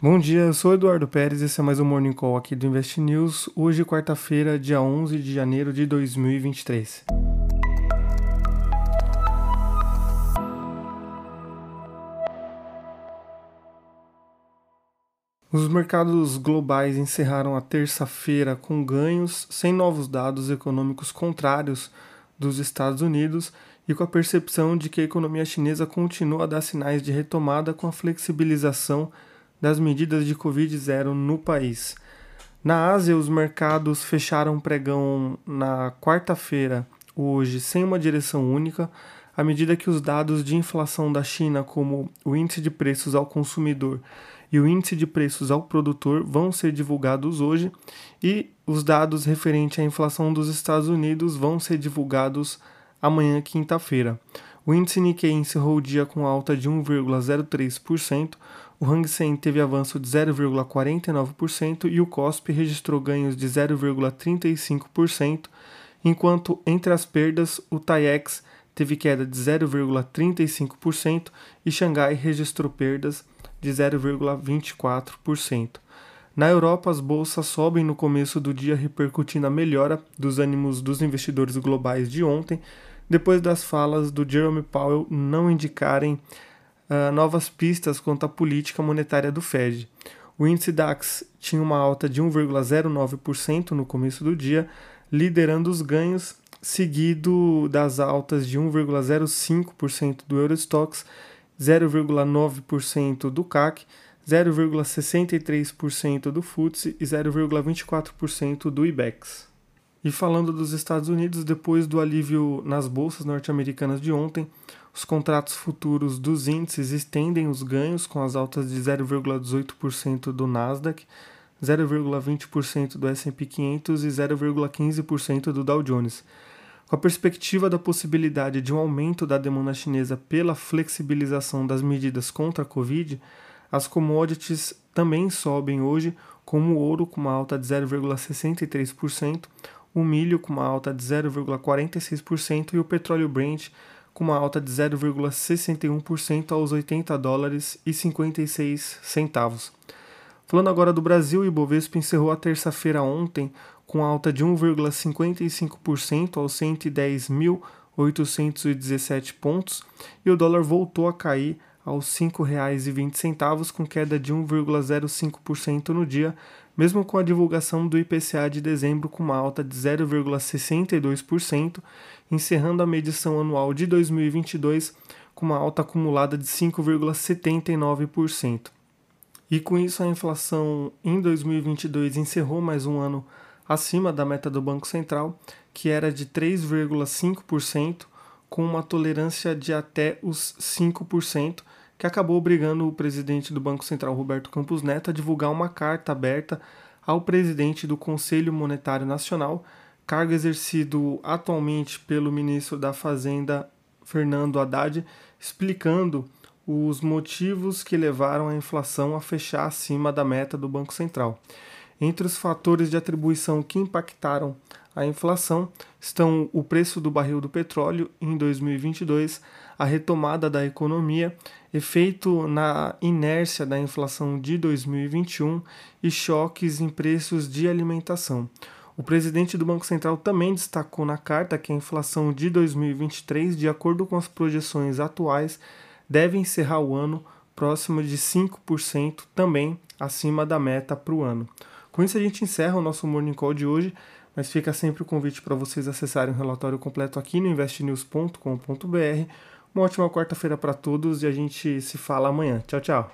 Bom dia, eu sou Eduardo Pérez esse é mais um Morning Call aqui do Invest News. Hoje, quarta-feira, dia 11 de janeiro de 2023. Os mercados globais encerraram a terça-feira com ganhos, sem novos dados econômicos contrários dos Estados Unidos e com a percepção de que a economia chinesa continua a dar sinais de retomada com a flexibilização das medidas de Covid-0 no país. Na Ásia, os mercados fecharam pregão na quarta-feira, hoje, sem uma direção única, à medida que os dados de inflação da China, como o índice de preços ao consumidor e o índice de preços ao produtor, vão ser divulgados hoje, e os dados referentes à inflação dos Estados Unidos vão ser divulgados amanhã, quinta-feira. O índice Nikkei encerrou o dia com alta de 1,03%, o Hang Seng teve avanço de 0,49% e o KOSP registrou ganhos de 0,35%, enquanto entre as perdas o TAIEX teve queda de 0,35% e Xangai registrou perdas de 0,24%. Na Europa, as bolsas sobem no começo do dia, repercutindo a melhora dos ânimos dos investidores globais de ontem, depois das falas do Jerome Powell não indicarem uh, novas pistas quanto à política monetária do Fed. O índice DAX tinha uma alta de 1,09% no começo do dia, liderando os ganhos, seguido das altas de 1,05% do Eurostox, 0,9% do CAC, 0,63% do FTSE e 0,24% do IBEX. E falando dos Estados Unidos, depois do alívio nas bolsas norte-americanas de ontem, os contratos futuros dos índices estendem os ganhos com as altas de 0,18% do Nasdaq, 0,20% do S&P 500 e 0,15% do Dow Jones. Com a perspectiva da possibilidade de um aumento da demanda chinesa pela flexibilização das medidas contra a Covid, as commodities também sobem hoje, como o ouro com uma alta de 0,63%, o milho com uma alta de 0,46% e o petróleo Brent com uma alta de 0,61% aos 80 dólares e 56 centavos. Falando agora do Brasil, o Ibovespa encerrou a terça-feira ontem com alta de 1,55% aos 110.817 pontos e o dólar voltou a cair aos R$ 5,20 com queda de 1,05% no dia, mesmo com a divulgação do IPCA de dezembro com uma alta de 0,62%, encerrando a medição anual de 2022 com uma alta acumulada de 5,79%. E com isso a inflação em 2022 encerrou mais um ano acima da meta do Banco Central, que era de 3,5%, com uma tolerância de até os 5%, que acabou obrigando o presidente do Banco Central, Roberto Campos Neto, a divulgar uma carta aberta ao presidente do Conselho Monetário Nacional, cargo exercido atualmente pelo ministro da Fazenda, Fernando Haddad, explicando os motivos que levaram a inflação a fechar acima da meta do Banco Central. Entre os fatores de atribuição que impactaram a inflação estão o preço do barril do petróleo em 2022, a retomada da economia, efeito na inércia da inflação de 2021 e choques em preços de alimentação. O presidente do Banco Central também destacou na carta que a inflação de 2023, de acordo com as projeções atuais, deve encerrar o ano próximo de 5%, também acima da meta para o ano. Com isso, a gente encerra o nosso Morning Call de hoje mas fica sempre o convite para vocês acessarem o relatório completo aqui no investnews.com.br. Uma ótima quarta-feira para todos e a gente se fala amanhã. Tchau, tchau.